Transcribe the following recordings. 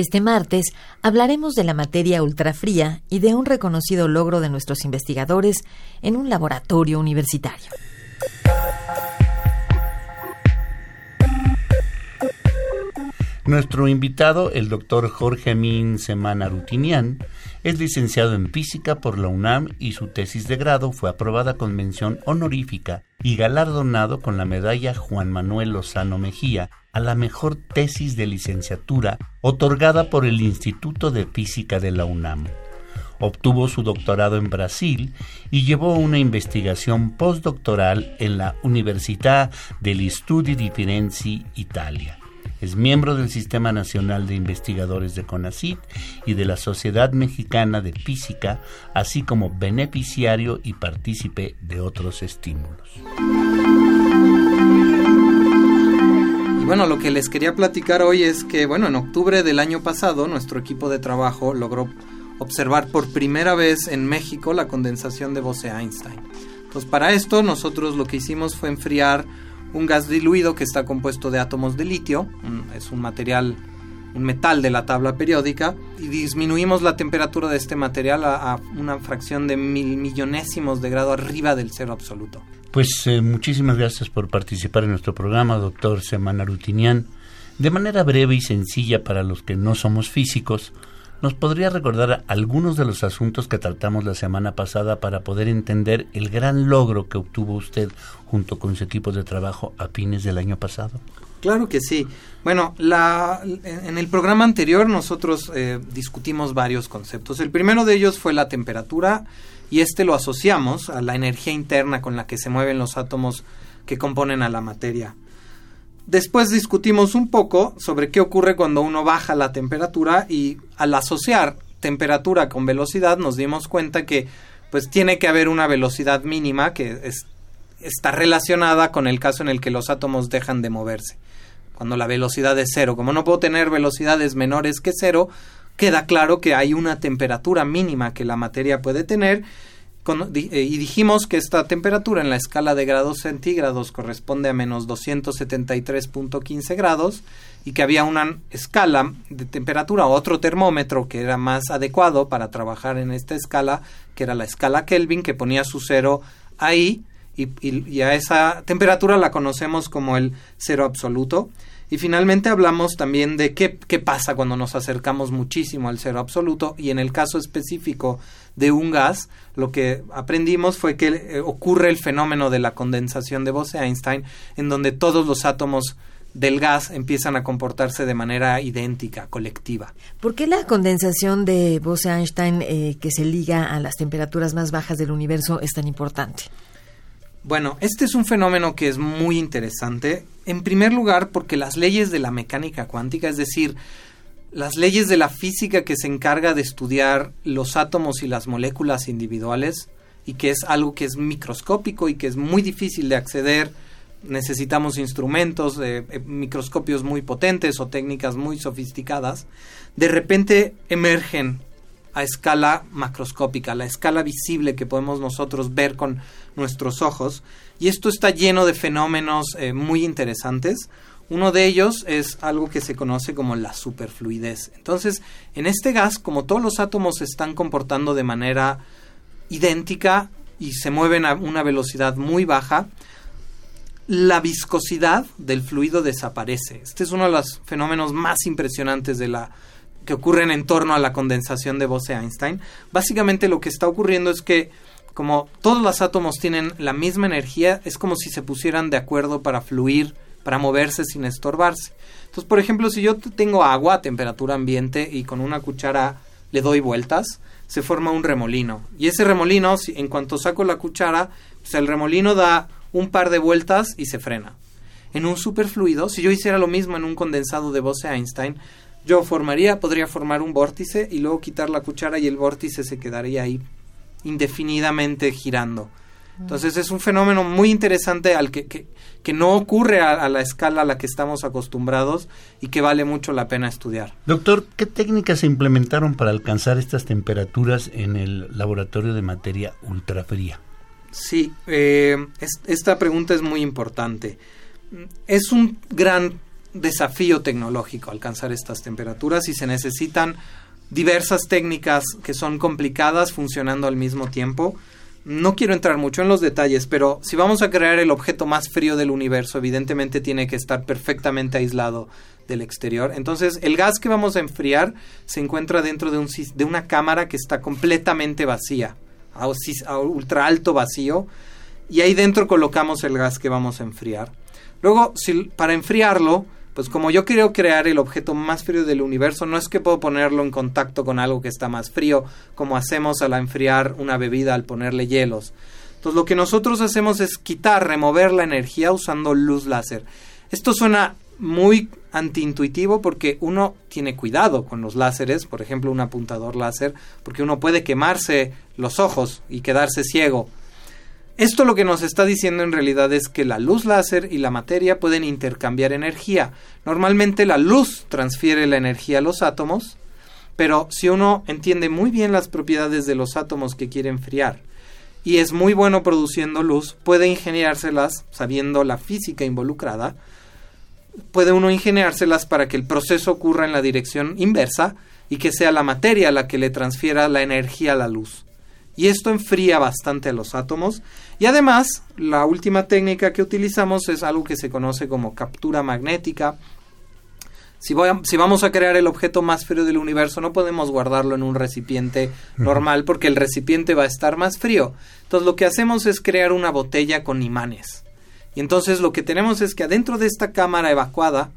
Este martes hablaremos de la materia ultrafría y de un reconocido logro de nuestros investigadores en un laboratorio universitario. Nuestro invitado, el doctor Jorge Min Semana Rutinian, es licenciado en física por la UNAM y su tesis de grado fue aprobada con mención honorífica y galardonado con la medalla Juan Manuel Lozano Mejía a la mejor tesis de licenciatura otorgada por el Instituto de Física de la UNAM. Obtuvo su doctorado en Brasil y llevó una investigación postdoctoral en la Università degli Studi di Firenze, Italia. Es miembro del Sistema Nacional de Investigadores de CONACYT y de la Sociedad Mexicana de Física, así como beneficiario y partícipe de otros estímulos. Bueno, lo que les quería platicar hoy es que, bueno, en octubre del año pasado nuestro equipo de trabajo logró observar por primera vez en México la condensación de Bose-Einstein. Pues para esto nosotros lo que hicimos fue enfriar un gas diluido que está compuesto de átomos de litio, es un material, un metal de la tabla periódica, y disminuimos la temperatura de este material a, a una fracción de mil millonésimos de grado arriba del cero absoluto. Pues eh, muchísimas gracias por participar en nuestro programa, doctor Semana Rutinian. De manera breve y sencilla para los que no somos físicos, ¿nos podría recordar algunos de los asuntos que tratamos la semana pasada para poder entender el gran logro que obtuvo usted junto con su equipo de trabajo a fines del año pasado? Claro que sí. Bueno, la, en el programa anterior nosotros eh, discutimos varios conceptos. El primero de ellos fue la temperatura y este lo asociamos a la energía interna con la que se mueven los átomos que componen a la materia. Después discutimos un poco sobre qué ocurre cuando uno baja la temperatura y al asociar temperatura con velocidad nos dimos cuenta que pues tiene que haber una velocidad mínima que está relacionada con el caso en el que los átomos dejan de moverse. Cuando la velocidad es cero, como no puedo tener velocidades menores que cero, queda claro que hay una temperatura mínima que la materia puede tener eh, y dijimos que esta temperatura en la escala de grados centígrados corresponde a menos 273.15 grados y que había una escala de temperatura, otro termómetro que era más adecuado para trabajar en esta escala, que era la escala Kelvin, que ponía su cero ahí y, y a esa temperatura la conocemos como el cero absoluto. Y finalmente hablamos también de qué, qué pasa cuando nos acercamos muchísimo al cero absoluto y en el caso específico de un gas, lo que aprendimos fue que eh, ocurre el fenómeno de la condensación de Bose-Einstein, en donde todos los átomos del gas empiezan a comportarse de manera idéntica, colectiva. ¿Por qué la condensación de Bose-Einstein eh, que se liga a las temperaturas más bajas del universo es tan importante? Bueno, este es un fenómeno que es muy interesante. En primer lugar, porque las leyes de la mecánica cuántica, es decir, las leyes de la física que se encarga de estudiar los átomos y las moléculas individuales, y que es algo que es microscópico y que es muy difícil de acceder, necesitamos instrumentos, eh, eh, microscopios muy potentes o técnicas muy sofisticadas, de repente emergen a escala macroscópica, la escala visible que podemos nosotros ver con nuestros ojos. Y esto está lleno de fenómenos eh, muy interesantes. Uno de ellos es algo que se conoce como la superfluidez. Entonces, en este gas, como todos los átomos se están comportando de manera idéntica y se mueven a una velocidad muy baja, la viscosidad del fluido desaparece. Este es uno de los fenómenos más impresionantes de la ocurren en torno a la condensación de Bose-Einstein. Básicamente lo que está ocurriendo es que como todos los átomos tienen la misma energía, es como si se pusieran de acuerdo para fluir, para moverse sin estorbarse. Entonces, por ejemplo, si yo tengo agua a temperatura ambiente y con una cuchara le doy vueltas, se forma un remolino. Y ese remolino, si, en cuanto saco la cuchara, pues el remolino da un par de vueltas y se frena. En un superfluido, si yo hiciera lo mismo en un condensado de Bose-Einstein, yo formaría, podría formar un vórtice y luego quitar la cuchara y el vórtice se quedaría ahí indefinidamente girando. Entonces es un fenómeno muy interesante al que, que, que no ocurre a, a, la escala a la que estamos acostumbrados y que vale mucho la pena estudiar. Doctor, ¿qué técnicas se implementaron para alcanzar estas temperaturas en el laboratorio de materia ultrafría? Sí, eh, es, esta pregunta es muy importante. Es un gran desafío tecnológico alcanzar estas temperaturas y se necesitan diversas técnicas que son complicadas funcionando al mismo tiempo. No quiero entrar mucho en los detalles, pero si vamos a crear el objeto más frío del universo, evidentemente tiene que estar perfectamente aislado del exterior. Entonces, el gas que vamos a enfriar se encuentra dentro de, un, de una cámara que está completamente vacía, a, ultra alto vacío, y ahí dentro colocamos el gas que vamos a enfriar. Luego, para enfriarlo, pues como yo quiero crear el objeto más frío del universo, no es que puedo ponerlo en contacto con algo que está más frío, como hacemos al enfriar una bebida al ponerle hielos. Entonces lo que nosotros hacemos es quitar, remover la energía usando luz láser. Esto suena muy antiintuitivo porque uno tiene cuidado con los láseres, por ejemplo un apuntador láser, porque uno puede quemarse los ojos y quedarse ciego. Esto lo que nos está diciendo en realidad es que la luz láser y la materia pueden intercambiar energía. Normalmente la luz transfiere la energía a los átomos, pero si uno entiende muy bien las propiedades de los átomos que quiere enfriar y es muy bueno produciendo luz, puede ingeniárselas, sabiendo la física involucrada, puede uno ingeniárselas para que el proceso ocurra en la dirección inversa y que sea la materia la que le transfiera la energía a la luz y esto enfría bastante a los átomos y además la última técnica que utilizamos es algo que se conoce como captura magnética. Si, voy a, si vamos a crear el objeto más frío del universo no podemos guardarlo en un recipiente normal porque el recipiente va a estar más frío. Entonces lo que hacemos es crear una botella con imanes. Y entonces lo que tenemos es que adentro de esta cámara evacuada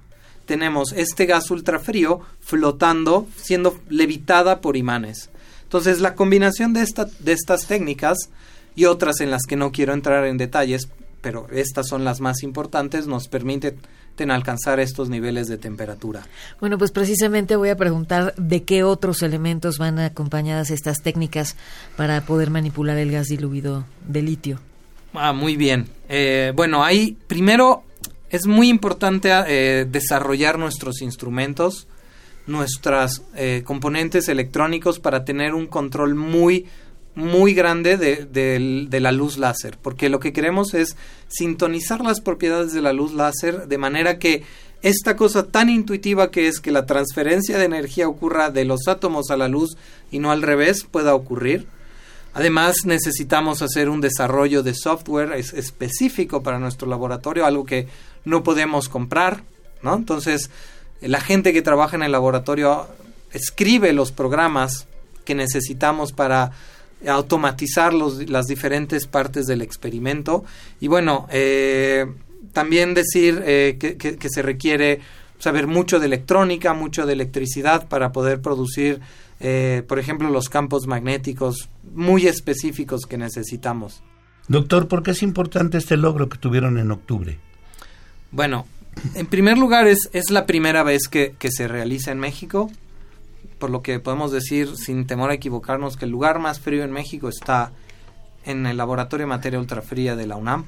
tenemos este gas ultrafrío flotando, siendo levitada por imanes. Entonces, la combinación de, esta, de estas técnicas y otras en las que no quiero entrar en detalles, pero estas son las más importantes, nos permiten alcanzar estos niveles de temperatura. Bueno, pues precisamente voy a preguntar de qué otros elementos van acompañadas estas técnicas para poder manipular el gas diluido de litio. Ah, muy bien. Eh, bueno, ahí primero es muy importante eh, desarrollar nuestros instrumentos nuestros eh, componentes electrónicos para tener un control muy muy grande de, de, de, la luz láser, porque lo que queremos es sintonizar las propiedades de la luz láser de manera que esta cosa tan intuitiva que es que la transferencia de energía ocurra de los átomos a la luz y no al revés pueda ocurrir. Además necesitamos hacer un desarrollo de software específico para nuestro laboratorio, algo que no podemos comprar, ¿no? Entonces la gente que trabaja en el laboratorio escribe los programas que necesitamos para automatizar los, las diferentes partes del experimento. Y bueno, eh, también decir eh, que, que, se requiere saber mucho de electrónica, mucho de electricidad para poder producir, eh, por ejemplo, los campos magnéticos muy específicos que necesitamos. Doctor, ¿por qué es importante este logro que tuvieron en octubre? Bueno, en primer lugar, es, es la primera vez que, se realiza en México, por lo que podemos decir, sin temor a equivocarnos, que el lugar más frío en México está en el Laboratorio de Materia Ultrafría de la UNAM.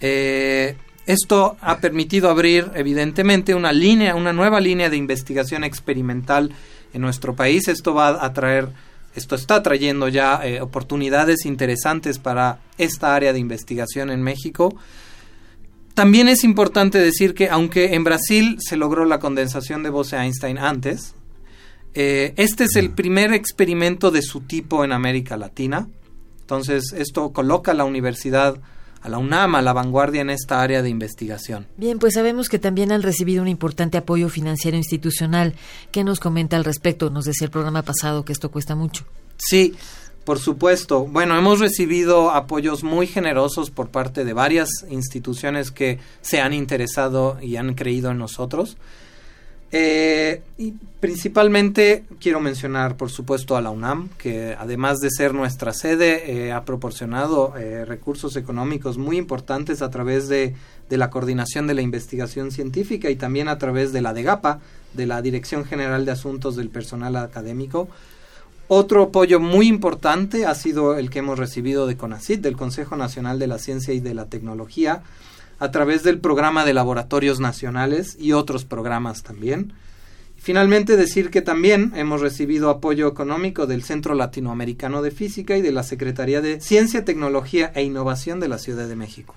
Eh, esto ha permitido abrir, evidentemente, una línea, una nueva línea de investigación experimental en nuestro país. Esto va a traer, esto está trayendo ya eh, oportunidades interesantes para esta área de investigación en México. También es importante decir que aunque en Brasil se logró la condensación de Bose-Einstein antes, eh, este es el primer experimento de su tipo en América Latina. Entonces, esto coloca a la universidad, a la UNAM, a la vanguardia en esta área de investigación. Bien, pues sabemos que también han recibido un importante apoyo financiero institucional. ¿Qué nos comenta al respecto? Nos decía el programa pasado que esto cuesta mucho. Sí, por supuesto. Bueno, hemos recibido apoyos muy generosos por parte de varias instituciones que se han interesado y han creído en nosotros. Eh, y principalmente quiero mencionar, por supuesto, a la UNAM, que además de ser nuestra sede, eh, ha proporcionado eh, recursos económicos muy importantes a través de, de, la coordinación de la investigación científica y también a través de la DEGAPA, de la Dirección General de Asuntos del Personal Académico Otro apoyo muy importante ha sido el que hemos recibido de CONACYT, del Consejo Nacional de la Ciencia y de la Tecnología, a través del programa de laboratorios nacionales y otros programas también. Finalmente decir que también hemos recibido apoyo económico del Centro Latinoamericano de Física y de la Secretaría de Ciencia, Tecnología e Innovación de la Ciudad de México.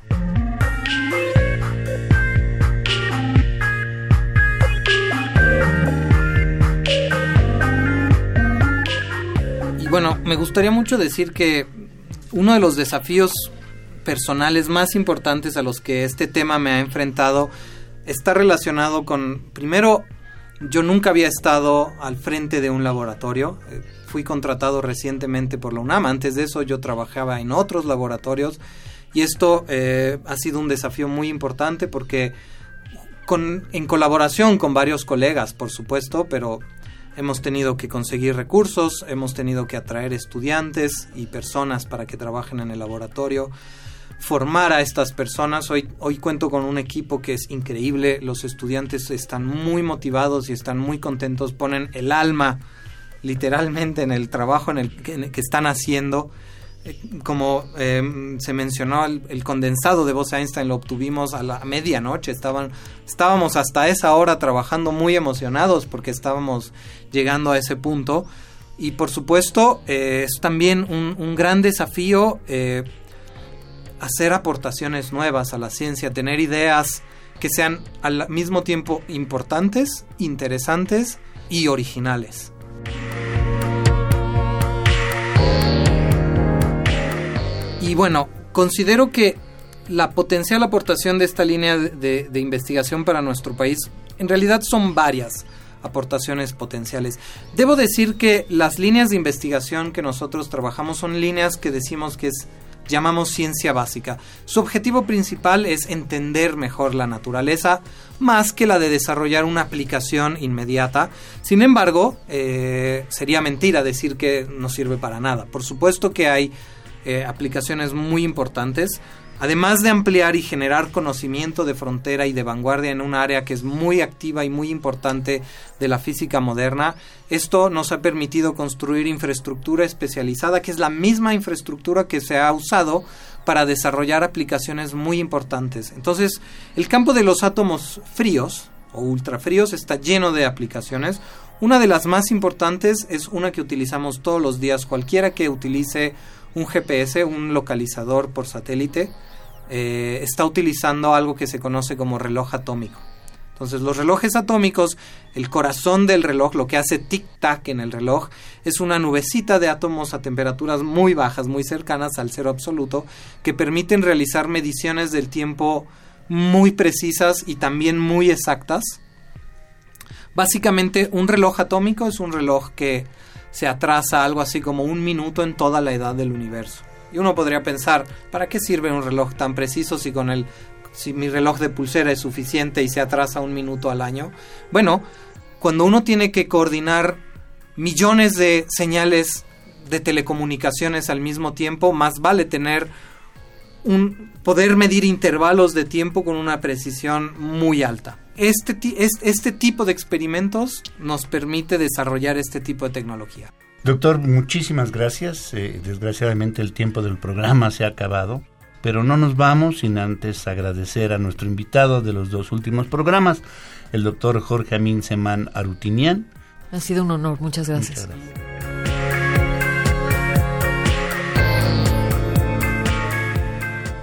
Bueno, me gustaría mucho decir que uno de los desafíos personales más importantes a los que este tema me ha enfrentado está relacionado con, primero, yo nunca había estado al frente de un laboratorio. Eh, fui contratado recientemente por la UNAM. Antes de eso yo trabajaba en otros laboratorios y esto eh, ha sido un desafío muy importante porque en colaboración con varios colegas, por supuesto, pero Hemos tenido que conseguir recursos, hemos tenido que atraer estudiantes y personas para que trabajen en el laboratorio, formar a estas personas. Hoy, hoy cuento con un equipo que es increíble, los estudiantes están muy motivados y están muy contentos, ponen el alma literalmente en el trabajo en el que están haciendo como em, se mencionó, el, condensado de voz Einstein lo obtuvimos a la medianoche. Estaban, estábamos hasta esa hora trabajando muy emocionados porque estábamos llegando a ese punto. Y por supuesto, eh, es también un, gran desafío eh, hacer aportaciones nuevas a la ciencia, tener ideas que sean al mismo tiempo importantes, interesantes y originales. Y bueno, considero que la potencial aportación de esta línea de, investigación para nuestro país en realidad son varias aportaciones potenciales. Debo decir que las líneas de investigación que nosotros trabajamos son líneas que decimos que es llamamos ciencia básica. Su objetivo principal es entender mejor la naturaleza, más que la de desarrollar una aplicación inmediata. Sin embargo, eh, sería mentira decir que no sirve para nada. Por supuesto que hay eh, aplicaciones muy importantes. Además de ampliar y generar conocimiento de frontera y de vanguardia en un área que es muy activa y muy importante de la física moderna, esto nos ha permitido construir infraestructura especializada, que es la misma infraestructura que se ha usado para desarrollar aplicaciones muy importantes. Entonces, el campo de los átomos fríos o ultrafríos está lleno de aplicaciones. Una de las más importantes es una que utilizamos todos los días. Cualquiera que utilice un GPS, un localizador por satélite, eh, está utilizando algo que se conoce como reloj atómico. Entonces los relojes atómicos, el corazón del reloj, lo que hace tic-tac en el reloj, es una nubecita de átomos a temperaturas muy bajas, muy cercanas al cero absoluto, que permiten realizar mediciones del tiempo muy precisas y también muy exactas. Básicamente un reloj atómico es un reloj que se atrasa algo así como un minuto en toda la edad del universo. Y uno podría pensar, ¿para qué sirve un reloj tan preciso si con el si mi reloj de pulsera es suficiente y se atrasa un minuto al año? Bueno, cuando uno tiene que coordinar millones de señales de telecomunicaciones al mismo tiempo, más vale tener un poder medir intervalos de tiempo con una precisión muy alta. Este, este tipo de experimentos nos permite desarrollar este tipo de tecnología. Doctor, muchísimas gracias. Eh, desgraciadamente el tiempo del programa se ha acabado, pero no nos vamos sin antes agradecer a nuestro invitado de los dos últimos programas, el doctor Jorge Amin Semán Arutinian. Ha sido un honor, muchas gracias. Muchas gracias.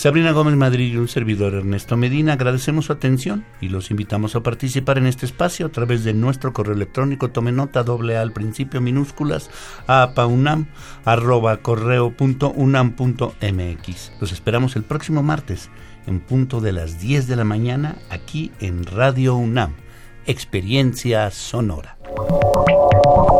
Sabrina Gómez Madrid y un servidor Ernesto Medina agradecemos su atención y los invitamos a participar en este espacio a través de nuestro correo electrónico. Tome nota doble al principio minúsculas a paunam arroba correo punto unam punto mx. Los esperamos el próximo martes en punto de las 10 de la mañana aquí en Radio UNAM. Experiencia sonora.